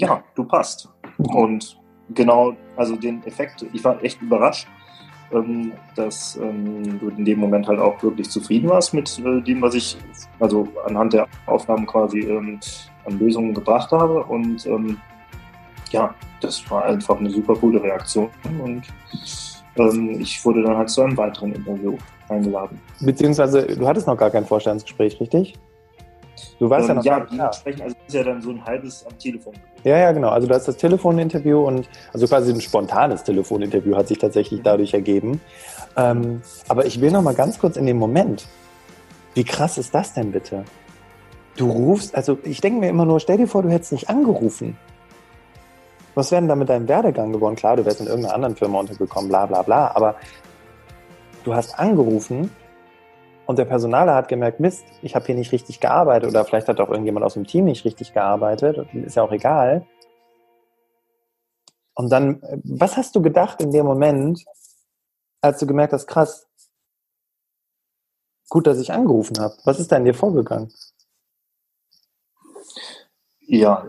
ja, du passt. Und genau, also den Effekt, ich war echt überrascht, ähm, dass ähm, du in dem Moment halt auch wirklich zufrieden warst mit äh, dem, was ich, also anhand der Aufnahmen quasi ähm, an Lösungen gebracht habe. Und ja, das war einfach eine super coole Reaktion. Und ich wurde dann halt zu einem weiteren Interview eingeladen. Beziehungsweise, du hattest noch gar kein Vorstandsgespräch, richtig? Du warst ähm, ja noch ja, ja. sprechen, also ist ja dann so ein halbes am Telefon. Ja, ja, genau. Also du hast das Telefoninterview und also quasi ein spontanes Telefoninterview hat sich tatsächlich dadurch ergeben. Ähm, aber ich will noch mal ganz kurz in den Moment. Wie krass ist das denn bitte? Du rufst, also ich denke mir immer nur, stell dir vor, du hättest nicht angerufen. Was wäre denn da mit deinem Werdegang geworden? Klar, du wärst in irgendeiner anderen Firma untergekommen, bla bla bla, aber du hast angerufen und der Personaler hat gemerkt, Mist, ich habe hier nicht richtig gearbeitet oder vielleicht hat auch irgendjemand aus dem Team nicht richtig gearbeitet, ist ja auch egal. Und dann, was hast du gedacht in dem Moment, als du gemerkt hast, krass, gut, dass ich angerufen habe. Was ist da in dir vorgegangen? Ja,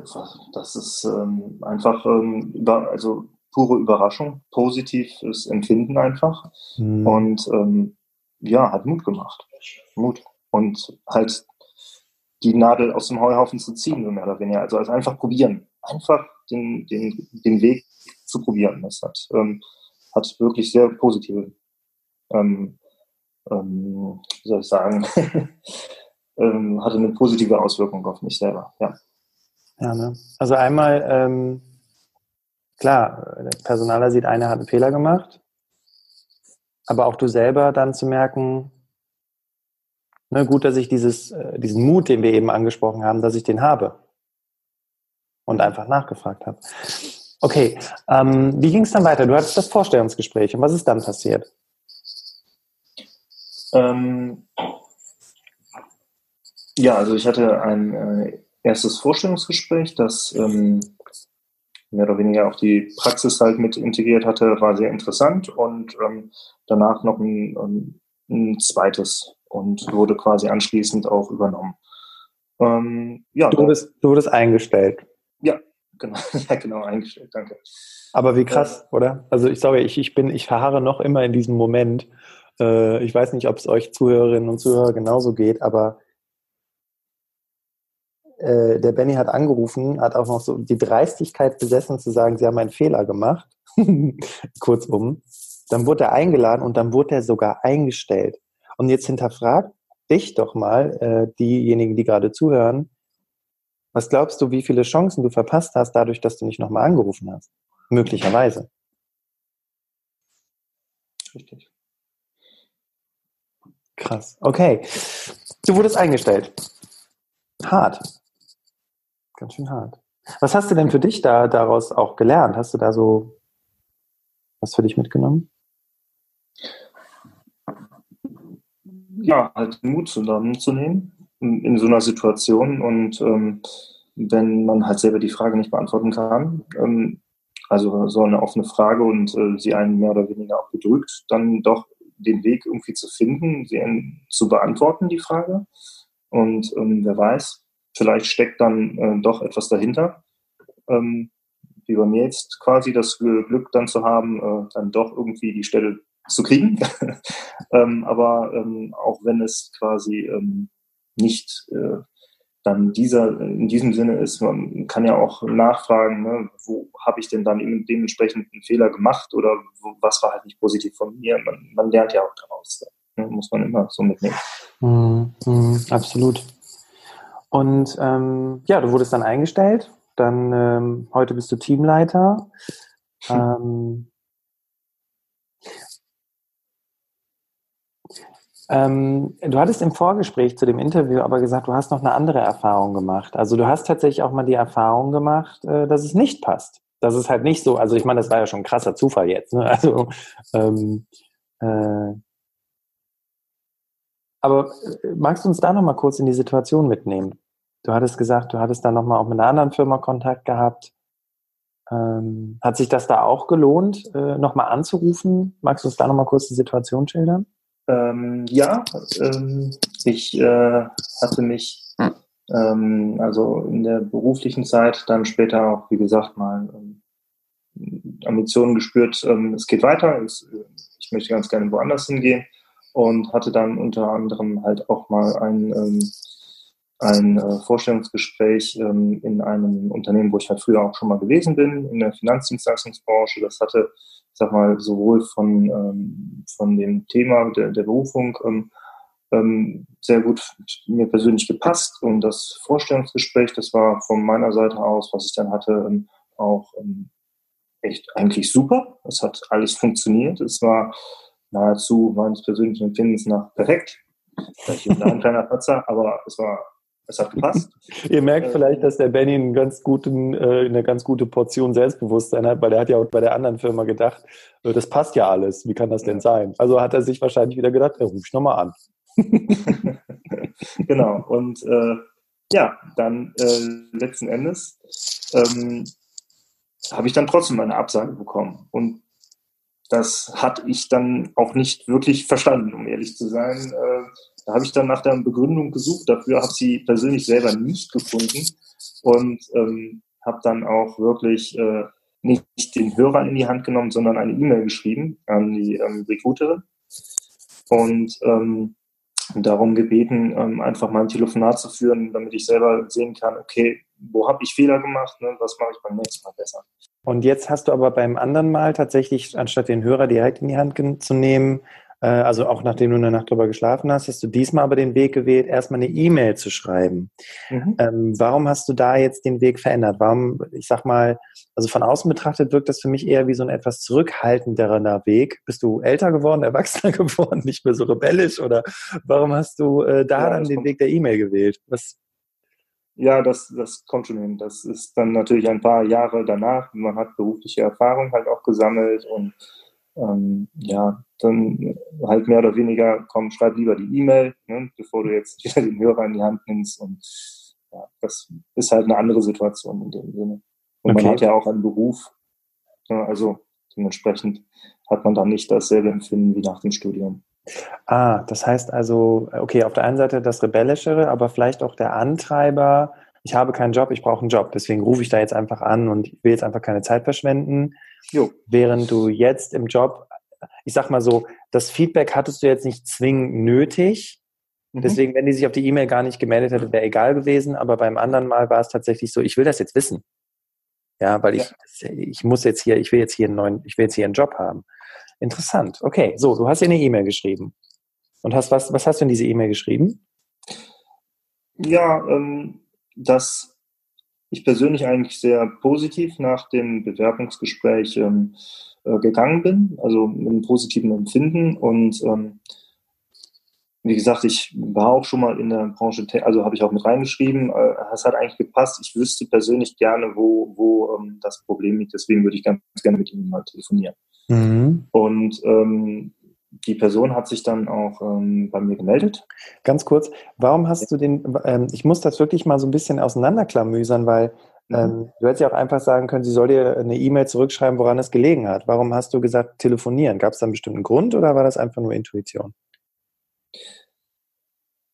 das ist ähm, einfach ähm, über, also pure Überraschung, positives Empfinden einfach. Mhm. Und ähm, ja, hat Mut gemacht. Mut. Und halt die Nadel aus dem Heuhaufen zu ziehen, so mehr oder weniger. Also, also einfach probieren. Einfach den, den, den Weg zu probieren. Das hat, ähm, hat wirklich sehr positive, ähm, ähm, wie soll ich sagen, ähm, hatte eine positive Auswirkung auf mich selber, ja. Ja, ne? Also einmal, ähm, klar, der Personaler sieht, einer hat einen Fehler gemacht, aber auch du selber dann zu merken, ne, gut, dass ich dieses, äh, diesen Mut, den wir eben angesprochen haben, dass ich den habe und einfach nachgefragt habe. Okay, ähm, wie ging es dann weiter? Du hattest das Vorstellungsgespräch und was ist dann passiert? Ähm, ja, also ich hatte ein äh, erstes Vorstellungsgespräch, das ähm, mehr oder weniger auch die Praxis halt mit integriert hatte, war sehr interessant und ähm, danach noch ein, ähm, ein, zweites und wurde quasi anschließend auch übernommen. Ähm, ja, du, wurdest, du wurdest eingestellt. Ja, genau, ja, genau, eingestellt, danke. Aber wie krass, äh, oder? Also ich sorry, ich, ich bin, ich verharre noch immer in diesem Moment. Äh, ich weiß nicht, ob es euch Zuhörerinnen und Zuhörer genauso geht, aber äh, der Benny hat angerufen, hat auch noch so die Dreistigkeit besessen zu sagen, sie haben einen Fehler gemacht. Kurzum. Dann wurde er eingeladen und dann wurde er sogar eingestellt. Und jetzt hinterfragt dich doch mal, äh, diejenigen, die gerade zuhören, was glaubst du, wie viele Chancen du verpasst hast, dadurch, dass du nicht nochmal angerufen hast? Möglicherweise. Richtig. Krass. Okay. Du wurdest eingestellt. Hart. Ganz schön hart. Was hast du denn für dich da daraus auch gelernt? Hast du da so was für dich mitgenommen? Ja, halt Mut zusammenzunehmen in, so einer Situation und ähm, wenn man halt selber die Frage nicht beantworten kann, ähm, also so eine offene Frage und äh, sie einen mehr oder weniger auch bedrückt, dann doch den Weg irgendwie zu finden, sie zu beantworten, die Frage. Und ähm, wer weiß, vielleicht steckt dann äh, doch etwas dahinter. Ähm, wie bei mir jetzt quasi das Glück dann zu haben, äh, dann doch irgendwie die Stelle zu kriegen. ähm, aber ähm, auch wenn es quasi ähm, nicht äh, dann dieser in diesem Sinne ist, man kann ja auch nachfragen, ne, wo habe ich denn dann dementsprechend einen Fehler gemacht oder wo, was war halt nicht positiv von mir. Man, man lernt ja auch daraus. Ne, muss man immer so mitnehmen. Mm, mm, absolut. Und ähm, ja, du wurdest dann eingestellt. Dann ähm, heute bist du Teamleiter. Hm. Ähm, du hattest im Vorgespräch zu dem Interview aber gesagt, du hast noch eine andere Erfahrung gemacht. Also du hast tatsächlich auch mal die Erfahrung gemacht, äh, dass es nicht passt. Das ist halt nicht so, also ich meine, das war ja schon ein krasser Zufall jetzt. Ne? Also ähm, äh, aber äh, magst du uns da nochmal kurz in die Situation mitnehmen? Du hattest gesagt, du hattest da nochmal auch mit einer anderen Firma Kontakt gehabt. Ähm, hat sich das da auch gelohnt, äh, nochmal anzurufen? Magst du uns da nochmal kurz die Situation schildern? Ähm, ja, ähm, ich äh, hatte mich ähm, also in der beruflichen Zeit dann später auch, wie gesagt, mal ähm, Ambitionen gespürt, ähm, es geht weiter, es, ich möchte ganz gerne woanders hingehen und hatte dann unter anderem halt auch mal ein, ähm, ein äh, Vorstellungsgespräch ähm, in einem Unternehmen, wo ich halt früher auch schon mal gewesen bin, in der Finanzdienstleistungsbranche. Das hatte, ich sag mal, sowohl von, ähm, von dem Thema der, der Berufung ähm, ähm, sehr gut mir persönlich gepasst und das Vorstellungsgespräch, das war von meiner Seite aus, was ich dann hatte, ähm, auch ähm, echt eigentlich super. Es hat alles funktioniert. Es war nahezu meines persönlichen Empfindens nach perfekt. Vielleicht ein kleiner Patzer, aber es war, es hat gepasst. Ihr merkt äh, vielleicht, dass der Benny einen ganz guten, äh, eine ganz gute Portion Selbstbewusstsein hat, weil er hat ja auch bei der anderen Firma gedacht, äh, das passt ja alles. Wie kann das denn sein? Also hat er sich wahrscheinlich wieder gedacht, er ruft nochmal an. genau. Und äh, ja, dann äh, letzten Endes ähm, habe ich dann trotzdem eine Absage bekommen. Und das hatte ich dann auch nicht wirklich verstanden, um ehrlich zu sein. Da habe ich dann nach der Begründung gesucht. Dafür habe sie persönlich selber nicht gefunden und ähm, habe dann auch wirklich äh, nicht den Hörer in die Hand genommen, sondern eine E-Mail geschrieben an die ähm, Recruiterin und ähm, darum gebeten, ähm, einfach mal ein Telefonat zu führen, damit ich selber sehen kann, okay, wo habe ich Fehler gemacht, ne, was mache ich beim nächsten Mal besser. Und jetzt hast du aber beim anderen Mal tatsächlich, anstatt den Hörer direkt in die Hand zu nehmen, also auch nachdem du eine Nacht drüber geschlafen hast, hast du diesmal aber den Weg gewählt, erstmal eine E-Mail zu schreiben. Mhm. Ähm, warum hast du da jetzt den Weg verändert? Warum, ich sag mal, also von außen betrachtet wirkt das für mich eher wie so ein etwas zurückhaltenderer Weg. Bist du älter geworden, erwachsener geworden, nicht mehr so rebellisch oder warum hast du äh, da ja, dann den Weg der E-Mail gewählt? Was, ja, das, das kommt schon hin. Das ist dann natürlich ein paar Jahre danach. Man hat berufliche Erfahrung halt auch gesammelt und ähm, ja, dann halt mehr oder weniger, komm, schreib lieber die E-Mail, ne, bevor du jetzt wieder den Hörer in die Hand nimmst. Und ja, das ist halt eine andere Situation in dem Sinne. Und okay. man hat ja auch einen Beruf, ja, also dementsprechend hat man dann nicht dasselbe Empfinden wie nach dem Studium. Ah, das heißt also, okay, auf der einen Seite das Rebellischere, aber vielleicht auch der Antreiber, ich habe keinen Job, ich brauche einen Job, deswegen rufe ich da jetzt einfach an und ich will jetzt einfach keine Zeit verschwenden. Jo. Während du jetzt im Job, ich sag mal so, das Feedback hattest du jetzt nicht zwingend nötig. Mhm. Deswegen, wenn die sich auf die E-Mail gar nicht gemeldet hätte, wäre egal gewesen. Aber beim anderen Mal war es tatsächlich so, ich will das jetzt wissen. Ja, weil ja. ich, ich muss jetzt hier, ich will jetzt hier einen neuen, ich will jetzt hier einen Job haben. Interessant. Okay, so, du hast dir eine E-Mail geschrieben. Und hast was, was hast du in diese E-Mail geschrieben? Ja, ähm, dass ich persönlich eigentlich sehr positiv nach dem Bewerbungsgespräch ähm, äh, gegangen bin, also mit einem positiven Empfinden und ähm, wie gesagt, ich war auch schon mal in der Branche, also habe ich auch mit reingeschrieben, äh, es hat eigentlich gepasst. Ich wüsste persönlich gerne, wo, wo ähm, das Problem liegt, deswegen würde ich ganz gerne mit ihm mal telefonieren. Mhm. Und ähm, die Person hat sich dann auch ähm, bei mir gemeldet. Ganz kurz, warum hast du den, ähm, ich muss das wirklich mal so ein bisschen auseinanderklamüsern, weil mhm. ähm, du hättest ja auch einfach sagen können, sie soll dir eine E-Mail zurückschreiben, woran es gelegen hat. Warum hast du gesagt, telefonieren? Gab es da einen bestimmten Grund oder war das einfach nur Intuition?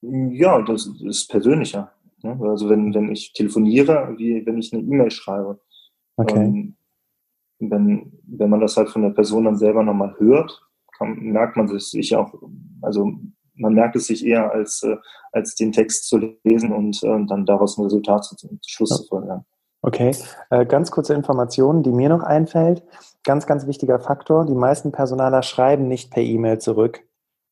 Ja, das ist persönlicher. Ne? Also wenn, wenn ich telefoniere, wie wenn ich eine E-Mail schreibe. Okay. Ähm, wenn, wenn man das halt von der Person dann selber nochmal hört, kann, merkt man sich auch, also man merkt es sich eher als, äh, als den Text zu lesen und äh, dann daraus ein Resultat zu, zu Schluss ja. zu folgern. Okay, äh, ganz kurze Information, die mir noch einfällt. Ganz, ganz wichtiger Faktor. Die meisten Personaler schreiben nicht per E-Mail zurück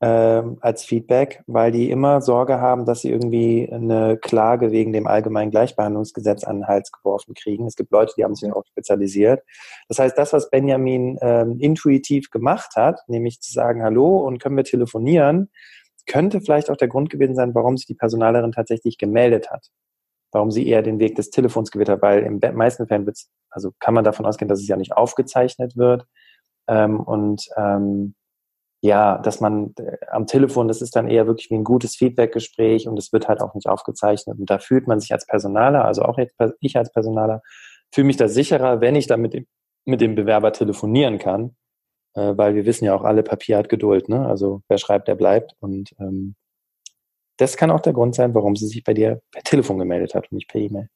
äh, als Feedback, weil die immer Sorge haben, dass sie irgendwie eine Klage wegen dem allgemeinen Gleichbehandlungsgesetz an den Hals geworfen kriegen. Es gibt Leute, die haben sich darauf spezialisiert. Das heißt, das, was Benjamin ähm, intuitiv gemacht hat, nämlich zu sagen, hallo und können wir telefonieren, könnte vielleicht auch der Grund gewesen sein, warum sich die Personalerin tatsächlich gemeldet hat. Warum sie eher den Weg des Telefons gewählt hat, weil im meisten Fällen wird's, also kann man davon ausgehen, dass es ja nicht aufgezeichnet wird. Ähm, und ähm, ja, dass man äh, am Telefon, das ist dann eher wirklich wie ein gutes Feedbackgespräch und es wird halt auch nicht aufgezeichnet. Und da fühlt man sich als Personaler, also auch jetzt ich als Personaler, fühle mich da sicherer, wenn ich dann mit dem, mit dem Bewerber telefonieren kann, äh, weil wir wissen ja auch alle, Papier hat Geduld, ne? Also wer schreibt, der bleibt. Und ähm, das kann auch der Grund sein, warum sie sich bei dir per Telefon gemeldet hat und nicht per E-Mail.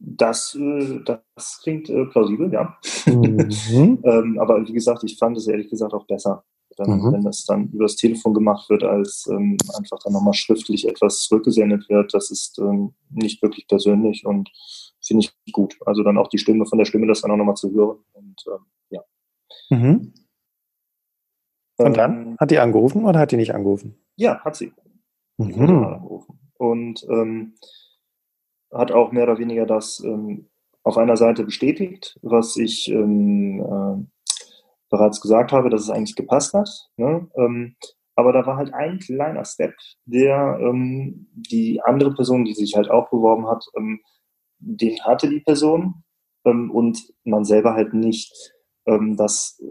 Das, äh, das klingt äh, plausibel, ja. Mhm. ähm, aber wie gesagt, ich fand es ehrlich gesagt auch besser, wenn, mhm. wenn das dann übers Telefon gemacht wird, als ähm, einfach dann nochmal schriftlich etwas zurückgesendet wird. Das ist ähm, nicht wirklich persönlich und finde ich gut. Also dann auch die Stimme von der Stimme, das dann auch nochmal zu hören. Und ähm, ja. Mhm. Und dann? Ähm, hat die angerufen oder hat die nicht angerufen? Ja, hat sie. Mhm. Angerufen. Und ähm, hat auch mehr oder weniger das ähm, auf einer Seite bestätigt, was ich ähm, äh, bereits gesagt habe, dass es eigentlich gepasst hat. Ne? Ähm, aber da war halt ein kleiner Step, der ähm, die andere Person, die sich halt auch beworben hat, ähm, den hatte die Person ähm, und man selber halt nicht. Das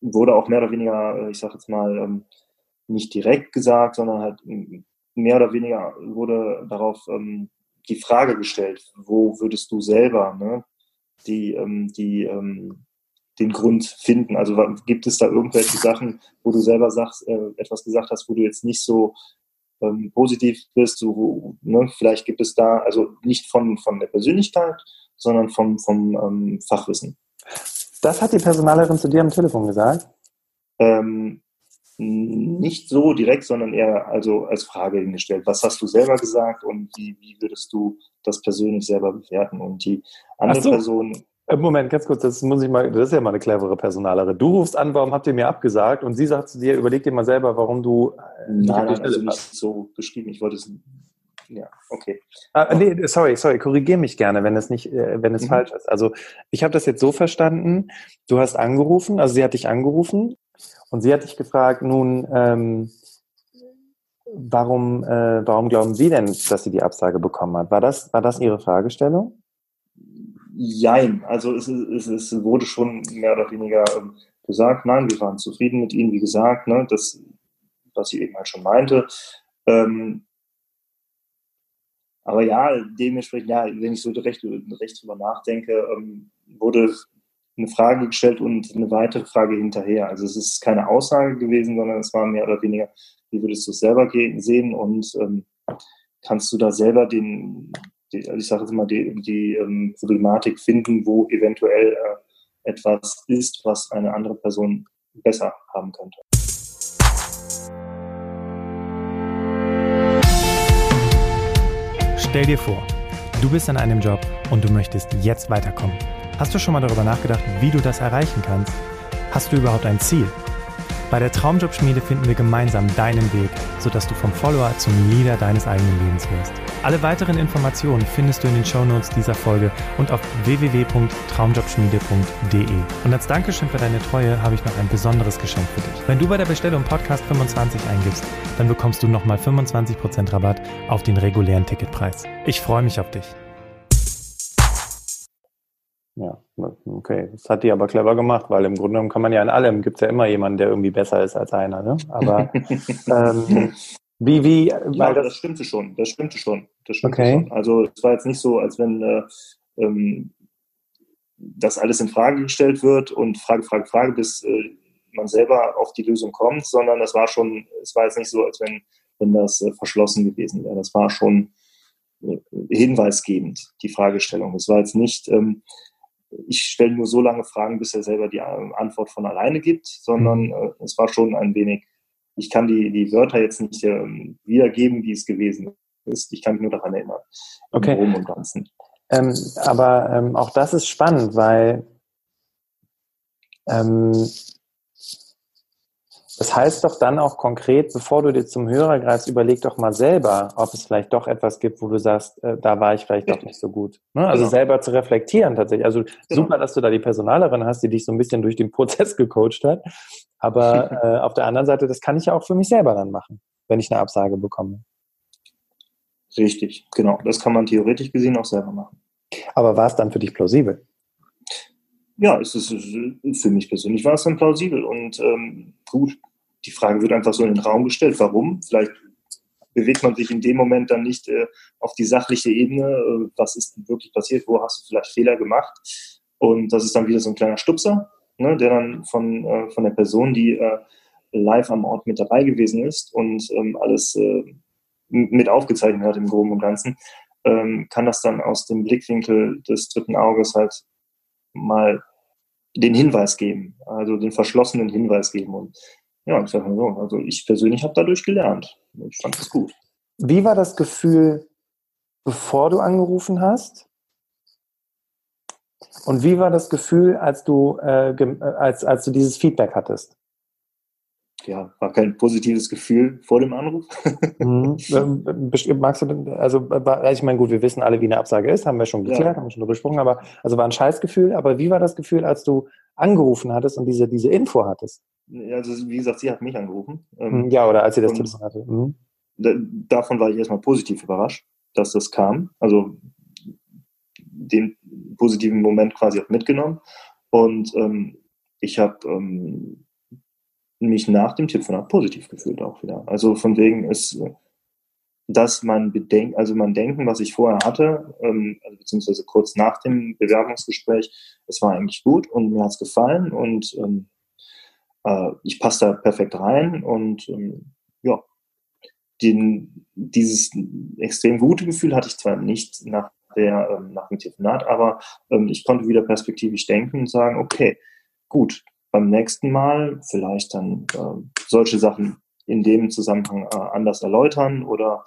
wurde auch mehr oder weniger, äh, ich sage jetzt mal, nicht direkt gesagt, sondern halt mehr oder weniger wurde darauf ähm, die Frage gestellt, wo würdest du selber ne, die, ähm, die, ähm, den Grund finden? Also gibt es da irgendwelche Sachen, wo du selber sagst, äh, etwas gesagt hast, wo du jetzt nicht so ähm, positiv bist, so, wo, ne, vielleicht gibt es da, also nicht von, von der Persönlichkeit, sondern vom, vom ähm, Fachwissen. Das hat die Personalerin zu dir am Telefon gesagt? Ähm, nicht so direkt, sondern eher also als Frage hingestellt. Was hast du selber gesagt und wie, wie würdest du das persönlich selber bewerten? Und die andere so. Person. Äh, Moment, ganz kurz, das muss ich mal, das ist ja mal eine clevere Personalerin. Du rufst an, warum habt ihr mir abgesagt? Und sie sagt zu dir, überleg dir mal selber, warum du. Äh, nein, nein, also nicht so beschrieben. Ich wollte es ja, okay. Ah, nee, sorry, sorry, korrigiere mich gerne, wenn es nicht, äh, wenn es mhm. falsch ist. Also ich habe das jetzt so verstanden, du hast angerufen, also sie hat dich angerufen und sie hat dich gefragt, nun, ähm, warum, äh, warum glauben Sie denn, dass sie die Absage bekommen hat? War das, war das Ihre Fragestellung? Jein, also es, es, es wurde schon mehr oder weniger ähm, gesagt, nein, wir waren zufrieden mit Ihnen, wie gesagt, ne, das, was sie eben halt schon meinte. Ähm, aber ja, dementsprechend, ja, wenn ich so recht, recht drüber nachdenke, ähm, wurde eine Frage gestellt und eine weitere Frage hinterher. Also es ist keine Aussage gewesen, sondern es war mehr oder weniger, wie würdest du es selber sehen und ähm, kannst du da selber den, die, also ich sage jetzt mal, die, die ähm, Problematik finden, wo eventuell äh, etwas ist, was eine andere Person besser haben könnte. Stell dir vor, du bist in einem Job und du möchtest jetzt weiterkommen. Hast du schon mal darüber nachgedacht, wie du das erreichen kannst? Hast du überhaupt ein Ziel? Bei der Traumjobschmiede finden wir gemeinsam deinen Weg, sodass du vom Follower zum Leader deines eigenen Lebens wirst. Alle weiteren Informationen findest du in den Shownotes dieser Folge und auf www.traumjobschmiede.de. Und als Dankeschön für deine Treue habe ich noch ein besonderes Geschenk für dich. Wenn du bei der Bestellung Podcast 25 eingibst, dann bekommst du nochmal 25% Rabatt auf den regulären Ticketpreis. Ich freue mich auf dich. Ja, okay. Das hat die aber clever gemacht, weil im Grunde genommen kann man ja in allem, gibt es ja immer jemanden, der irgendwie besser ist als einer. Ne? Aber ähm, wie, wie, ja, das, das stimmte schon, das stimmte schon. Das stimmte okay. schon. Also es war jetzt nicht so, als wenn äh, ähm, das alles in Frage gestellt wird und Frage, Frage, Frage, bis äh, man selber auf die Lösung kommt, sondern das war schon, es war jetzt nicht so, als wenn, wenn das äh, verschlossen gewesen wäre. Das war schon äh, hinweisgebend, die Fragestellung. Es war jetzt nicht, ähm, ich stelle nur so lange Fragen, bis er selber die äh, Antwort von alleine gibt, sondern mhm. äh, es war schon ein wenig, ich kann die, die Wörter jetzt nicht ähm, wiedergeben, wie es gewesen ist. Ich kann mich nur daran erinnern. Okay. Im und Ganzen. Ähm, aber ähm, auch das ist spannend, weil ähm, das heißt doch dann auch konkret, bevor du dir zum Hörer greifst, überleg doch mal selber, ob es vielleicht doch etwas gibt, wo du sagst, äh, da war ich vielleicht doch nicht so gut. Ne? Also genau. selber zu reflektieren tatsächlich. Also genau. super, dass du da die Personalerin hast, die dich so ein bisschen durch den Prozess gecoacht hat. Aber äh, auf der anderen Seite, das kann ich ja auch für mich selber dann machen, wenn ich eine Absage bekomme. Richtig, genau. Das kann man theoretisch gesehen auch selber machen. Aber war es dann für dich plausibel? Ja, es ist für mich persönlich war es dann plausibel und ähm, gut, die Frage wird einfach so in den Raum gestellt. Warum? Vielleicht bewegt man sich in dem Moment dann nicht äh, auf die sachliche Ebene. Äh, was ist denn wirklich passiert? Wo hast du vielleicht Fehler gemacht? Und das ist dann wieder so ein kleiner Stupser, ne, der dann von, äh, von der Person, die äh, live am Ort mit dabei gewesen ist und ähm, alles äh, mit aufgezeichnet hat im Groben und Ganzen, ähm, kann das dann aus dem Blickwinkel des dritten Auges halt mal den Hinweis geben, also den verschlossenen Hinweis geben. Und ja, ich sage mal so, also ich persönlich habe dadurch gelernt. Ich fand das gut. Wie war das Gefühl, bevor du angerufen hast? Und wie war das Gefühl, als du, äh, äh als, als du dieses Feedback hattest? ja, war kein positives Gefühl vor dem Anruf. mhm. Ähm, magst du, also, ich meine, gut, wir wissen alle, wie eine Absage ist, haben wir schon geklärt, ja. haben wir schon drüber gesprochen, aber, also war ein Scheißgefühl, aber wie war das Gefühl, als du angerufen hattest und diese, diese Info hattest? Also, wie gesagt, sie hat mich angerufen. Ähm, ja, oder als sie das Telefon hatte. Mhm. davon war ich erstmal positiv überrascht, dass das kam. Also, den positiven Moment quasi auch mitgenommen. Und ähm, ich habe ähm, mich nach dem Telefonat positiv gefühlt auch wieder. Also von wegen ist, dass man bedenkt, also man denken, was ich vorher hatte, ähm, also beziehungsweise kurz nach dem Bewerbungsgespräch, es war eigentlich gut und mir hat es gefallen und ähm, äh, ich passe da perfekt rein und ähm, ja, den, dieses extrem gute Gefühl hatte ich zwar nicht nach der, ähm, nach dem Telefonat, aber ähm, ich konnte wieder perspektivisch denken und sagen, okay, gut, beim nächsten Mal vielleicht dann äh, solche Sachen in dem Zusammenhang äh, anders erläutern oder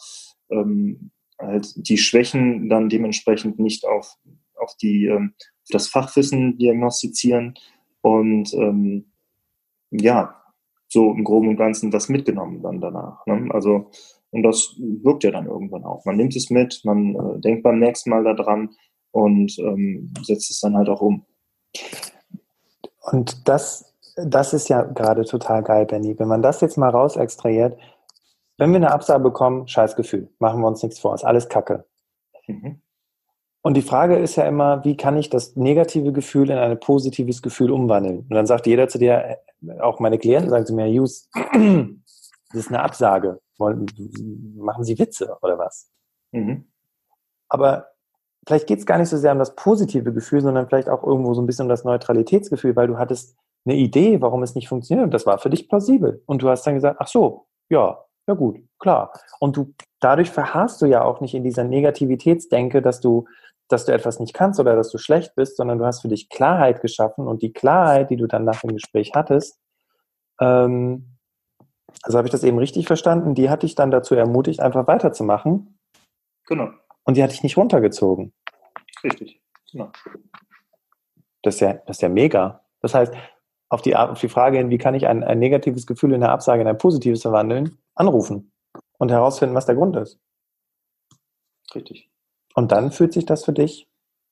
ähm, halt die Schwächen dann dementsprechend nicht auf, auf, die, ähm, auf das Fachwissen diagnostizieren und ähm, ja, so im Groben und Ganzen das mitgenommen dann danach. Ne? Also, und das wirkt ja dann irgendwann auch. Man nimmt es mit, man äh, denkt beim nächsten Mal daran und ähm, setzt es dann halt auch um. Und das, das ist ja gerade total geil, Benny. Wenn man das jetzt mal raus extrahiert, wenn wir eine Absage bekommen, scheiß Gefühl, machen wir uns nichts vor, ist alles Kacke. Mhm. Und die Frage ist ja immer, wie kann ich das negative Gefühl in ein positives Gefühl umwandeln? Und dann sagt jeder zu dir, auch meine Klienten sagen zu mir, Jus, das ist eine Absage. Wollen, machen Sie Witze oder was? Mhm. Aber vielleicht geht es gar nicht so sehr um das positive Gefühl, sondern vielleicht auch irgendwo so ein bisschen um das Neutralitätsgefühl, weil du hattest eine Idee, warum es nicht funktioniert und das war für dich plausibel. Und du hast dann gesagt, ach so, ja, ja gut, klar. Und du, dadurch verharrst du ja auch nicht in dieser Negativitätsdenke, dass du, dass du etwas nicht kannst oder dass du schlecht bist, sondern du hast für dich Klarheit geschaffen und die Klarheit, die du dann nach dem Gespräch hattest, ähm, also habe ich das eben richtig verstanden, die hat dich dann dazu ermutigt, einfach weiterzumachen. Genau. Und die hat dich nicht runtergezogen. Richtig, genau. Das ist ja, das ist ja mega. Das heißt, auf die, auf die Frage hin, wie kann ich ein, ein negatives Gefühl in der Absage in ein positives verwandeln, anrufen und herausfinden, was der Grund ist. Richtig. Und dann fühlt sich das für dich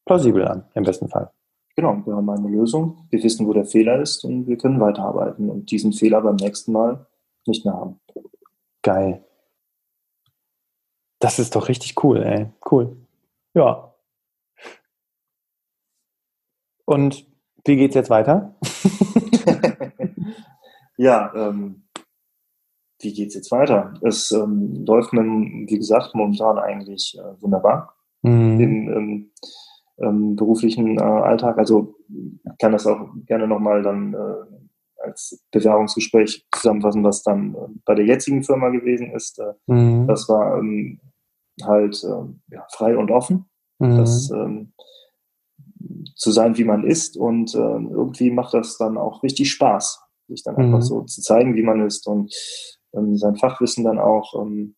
plausibel an, im besten Fall. Genau, wir haben eine Lösung, wir wissen, wo der Fehler ist und wir können weiterarbeiten und diesen Fehler beim nächsten Mal nicht mehr haben. Geil. Das ist doch richtig cool, ey. Cool. Ja. Und wie geht's jetzt weiter? ja, ähm, wie geht's jetzt weiter? Es ähm, läuft mir, wie gesagt, momentan eigentlich äh, wunderbar mhm. im ähm, ähm, beruflichen äh, Alltag. Also kann das auch gerne nochmal dann äh, als Bewerbungsgespräch zusammenfassen, was dann äh, bei der jetzigen Firma gewesen ist. Äh, mhm. Das war ähm, halt äh, ja, frei und offen. Mhm. Das ähm, zu sein, wie man ist. Und äh, irgendwie macht das dann auch richtig Spaß, sich dann mhm. einfach so zu zeigen, wie man ist und ähm, sein Fachwissen dann auch ähm,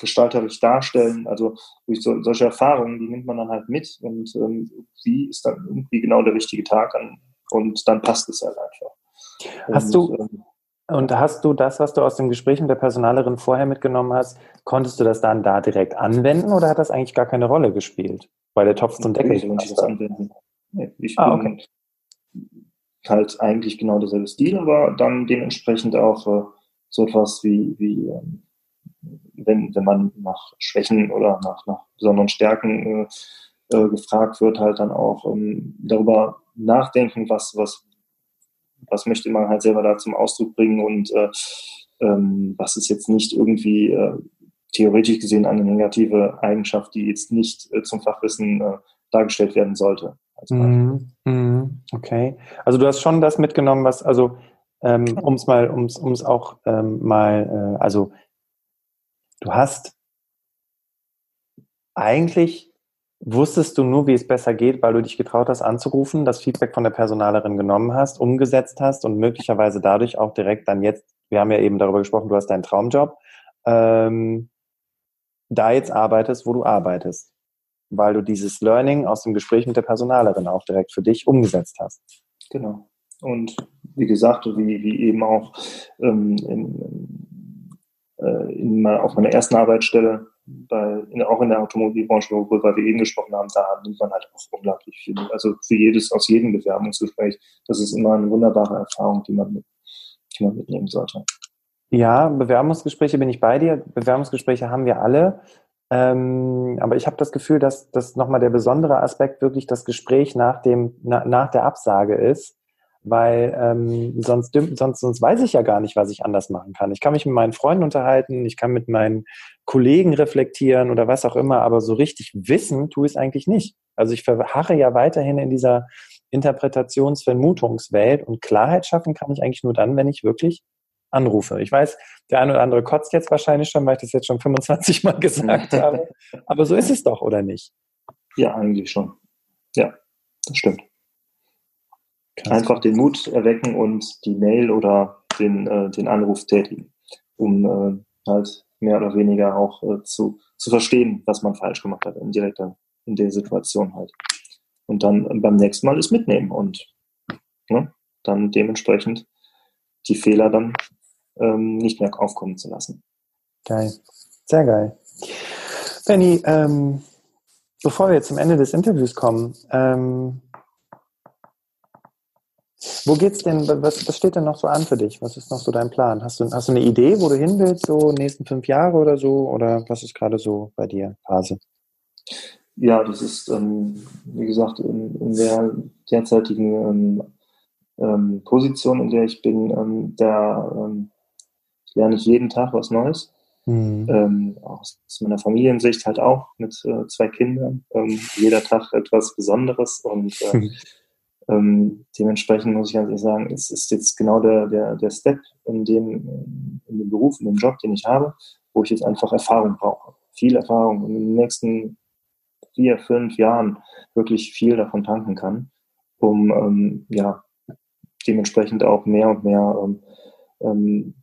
gestalterisch darstellen. Also durch so, solche Erfahrungen, die nimmt man dann halt mit und ähm, irgendwie ist dann irgendwie genau der richtige Tag an, und dann passt es halt einfach. Hast und, du ähm, und hast du das, was du aus dem Gespräch mit der Personalerin vorher mitgenommen hast, konntest du das dann da direkt anwenden oder hat das eigentlich gar keine Rolle gespielt? Weil der Topf zum Deckel. Ich das anwenden. Ich ah, bin okay. halt eigentlich genau derselbe Stil, aber dann dementsprechend auch äh, so etwas wie, wie ähm, wenn, wenn man nach Schwächen oder nach, nach besonderen Stärken äh, äh, gefragt wird, halt dann auch ähm, darüber nachdenken, was, was, was möchte man halt selber da zum Ausdruck bringen und äh, ähm, was ist jetzt nicht irgendwie äh, theoretisch gesehen eine negative Eigenschaft, die jetzt nicht äh, zum Fachwissen dargestellt werden sollte. Mm, mm, okay. Also du hast schon das mitgenommen, was, also Ähm, um es mal, um es auch ähm, mal, äh, also du hast eigentlich wusstest du nur, wie es besser geht, weil du dich getraut hast anzurufen, das Feedback von der Personalerin genommen hast, umgesetzt hast und möglicherweise dadurch auch direkt dann jetzt, wir haben ja eben darüber gesprochen, du hast deinen Traumjob, ähm, da jetzt arbeitest, wo du arbeitest, weil du dieses Learning aus dem Gespräch mit der Personalerin auch direkt für dich umgesetzt hast. Genau. Und wie gesagt, wie, wie eben auch ähm, in, äh, in, auf meiner ersten Arbeitsstelle, bei, in, auch in der Automobilbranche, worüber wir eben gesprochen haben, da nimmt man halt auch unglaublich viel. Also für jedes, aus jedem Bewerbungsgespräch, das ist immer eine wunderbare Erfahrung, die man, mit, die man mitnehmen sollte. Ja, Bewerbungsgespräche bin ich bei dir. Bewerbungsgespräche haben wir alle. Ähm, aber ich habe das Gefühl, dass das nochmal der besondere Aspekt wirklich das Gespräch nach, dem, na, nach der Absage ist weil ähm, sonst, sonst, sonst weiß ich ja gar nicht, was ich anders machen kann. Ich kann mich mit meinen Freunden unterhalten, ich kann mit meinen Kollegen reflektieren oder was auch immer, aber so richtig wissen tue ich es eigentlich nicht. Also ich verharre ja weiterhin in dieser Interpretations-Vermutungswelt und Klarheit schaffen kann ich eigentlich nur dann, wenn ich wirklich anrufe. Ich weiß, der eine oder andere kotzt jetzt wahrscheinlich schon, weil ich das jetzt schon 25 Mal gesagt habe. Aber so ist es doch, oder nicht? Ja, eigentlich schon. Ja, das stimmt. Krass. Einfach den Mut erwecken und die Mail oder den, äh, den Anruf tätigen, um äh, halt mehr oder weniger auch äh, zu, zu verstehen, was man falsch gemacht hat in direkter, in der Situation halt. Und dann beim nächsten Mal ist mitnehmen und ne, dann dementsprechend die Fehler dann ähm, nicht mehr aufkommen zu lassen. Geil. Sehr geil. Benny, ähm, bevor wir zum Ende des Interviews kommen, ähm, wo geht's denn, was, was steht denn noch so an für dich? Was ist noch so dein Plan? Hast du, hast du eine Idee, wo du hin willst, so nächsten fünf Jahre oder so? Oder was ist gerade so bei dir, Phase? Ja, das ist, ähm, wie gesagt, in, in der derzeitigen ähm, ähm, Position, in der ich bin, ähm, da ähm, lerne ich jeden Tag was Neues. Mhm. Ähm, aus meiner Familiensicht halt auch mit äh, zwei Kindern. Ähm, jeder Tag etwas Besonderes und äh, Ähm, dementsprechend muss ich ganz ehrlich sagen, es ist jetzt genau der, der, der Step in dem, in dem Beruf, in dem Job, den ich habe, wo ich jetzt einfach Erfahrung brauche. Viel Erfahrung und in den nächsten vier, fünf Jahren wirklich viel davon tanken kann, um ähm, ja dementsprechend auch mehr und mehr ähm, ähm,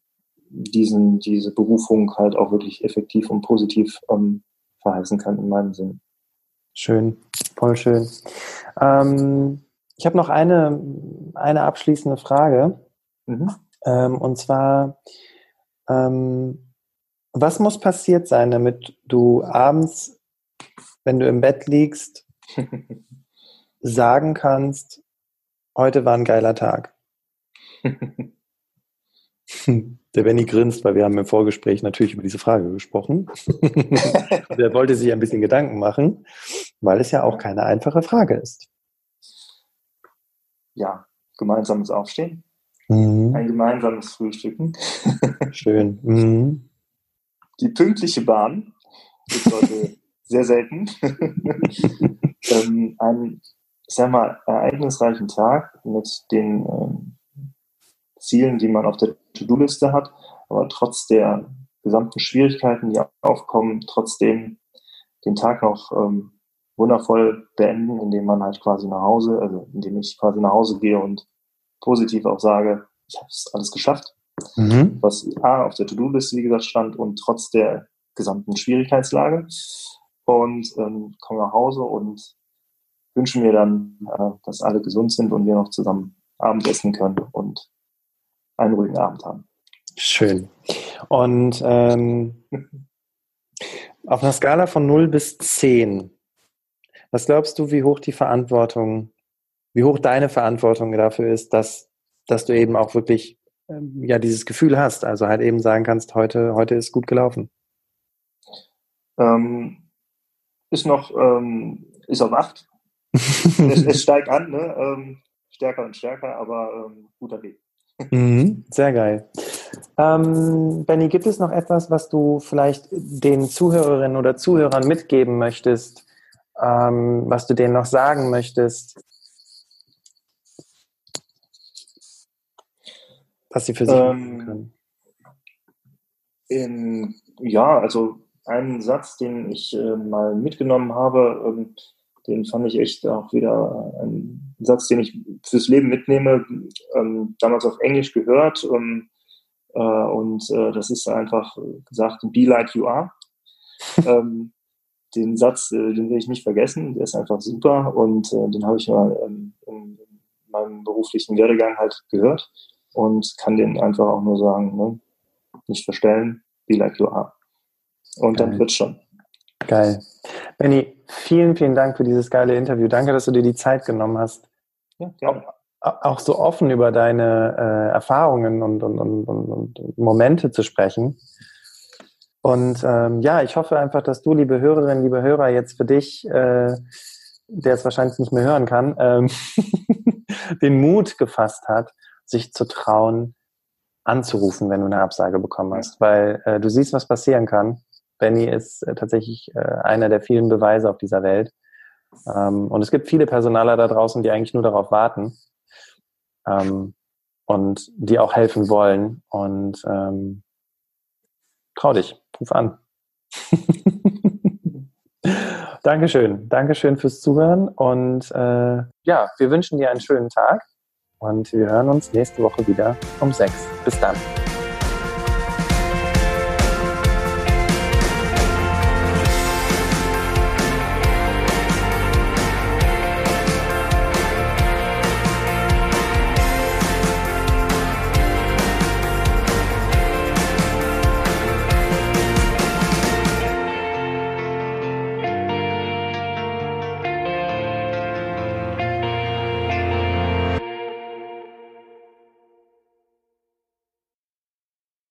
diesen, diese Berufung halt auch wirklich effektiv und positiv ähm, verheißen kann in meinem Sinn. Schön, voll schön. Ähm, ich habe noch eine, eine abschließende Frage. Mhm. Ähm, und zwar, ähm, was muss passiert sein, damit du abends, wenn du im Bett liegst, sagen kannst, heute war ein geiler Tag? Der Benny grinst, weil wir haben im Vorgespräch natürlich über diese Frage gesprochen. Der wollte sich ein bisschen Gedanken machen, weil es ja auch keine einfache Frage ist ja, gemeinsames Aufstehen, mhm. ein gemeinsames Frühstücken. Schön. Mhm. Die pünktliche Bahn ist heute sehr selten. ähm, ein, ich sag mal, ereignisreichen Tag mit den ähm, Zielen, die man auf der To-Do-Liste hat, aber trotz der gesamten Schwierigkeiten, die aufkommen, trotzdem den Tag noch ähm, wundervoll beenden, indem man halt quasi nach Hause, also indem ich quasi nach Hause gehe und positiv auch sage, ich habe es alles geschafft. Mhm. Was A auf der To-Do-Liste, wie gesagt, stand und trotz der gesamten Schwierigkeitslage. Und ähm, komme nach Hause und wünsche mir dann, äh, dass alle gesund sind und wir noch zusammen Abendessen können und einen ruhigen Abend haben. Schön. Und ähm, auf einer Skala von 0 bis 10, was glaubst du, wie hoch die Verantwortung, wie hoch deine Verantwortung dafür ist, dass, dass du eben auch wirklich ähm, ja dieses Gefühl hast, also halt eben sagen kannst, heute, heute ist gut gelaufen? Ähm, ist noch, ähm, ist auf acht. es, es, steigt an, ne? Ähm, stärker und stärker, aber ähm, guter Weg. Mhm, sehr geil. Ähm, Benny, gibt es noch etwas, was du vielleicht den Zuhörerinnen oder Zuhörern mitgeben möchtest, ähm, was du denen noch sagen möchtest? was sie für sich ähm, können. In, ja, also ein Satz, den ich äh, mal mitgenommen habe, ähm, den fand ich echt auch wieder ein Satz, den ich fürs Leben mitnehme, ähm, damals auf Englisch gehört. Ähm, äh, und äh, das ist einfach gesagt, be like you are. ähm, den Satz, äh, den will ich nicht vergessen, der ist einfach super und äh, den habe ich mal ähm, in, in, meinem beruflichen Werdegang halt gehört und kann den einfach auch nur sagen, ne? nicht verstellen, be like you are. Und Geil. dann wird's schon. Geil. Benny, vielen, vielen Dank für dieses geile Interview. Danke, dass du dir die Zeit genommen hast. Ja, gerne. Auch, so offen über deine äh, Erfahrungen und, und, und, und, Momente zu sprechen. Und ähm, ja, ich hoffe einfach, dass du, liebe Hörerinnen, liebe Hörer, jetzt für dich, äh, der es wahrscheinlich nicht mehr hören kann, ähm, den Mut gefasst hat, sich zu trauen, anzurufen, wenn du eine Absage bekommen hast. Weil äh, du siehst, was passieren kann. Benny ist äh, tatsächlich äh, einer der vielen Beweise auf dieser Welt. Ähm, und es gibt viele Personaler da draußen, die eigentlich nur darauf warten ähm, und die auch helfen wollen. Und ähm, trau dich, ruf an. Dankeschön. Dankeschön fürs Zuhören. Und äh, ja, wir wünschen dir einen schönen Tag und wir hören uns nächste Woche wieder um sechs. Bis dann.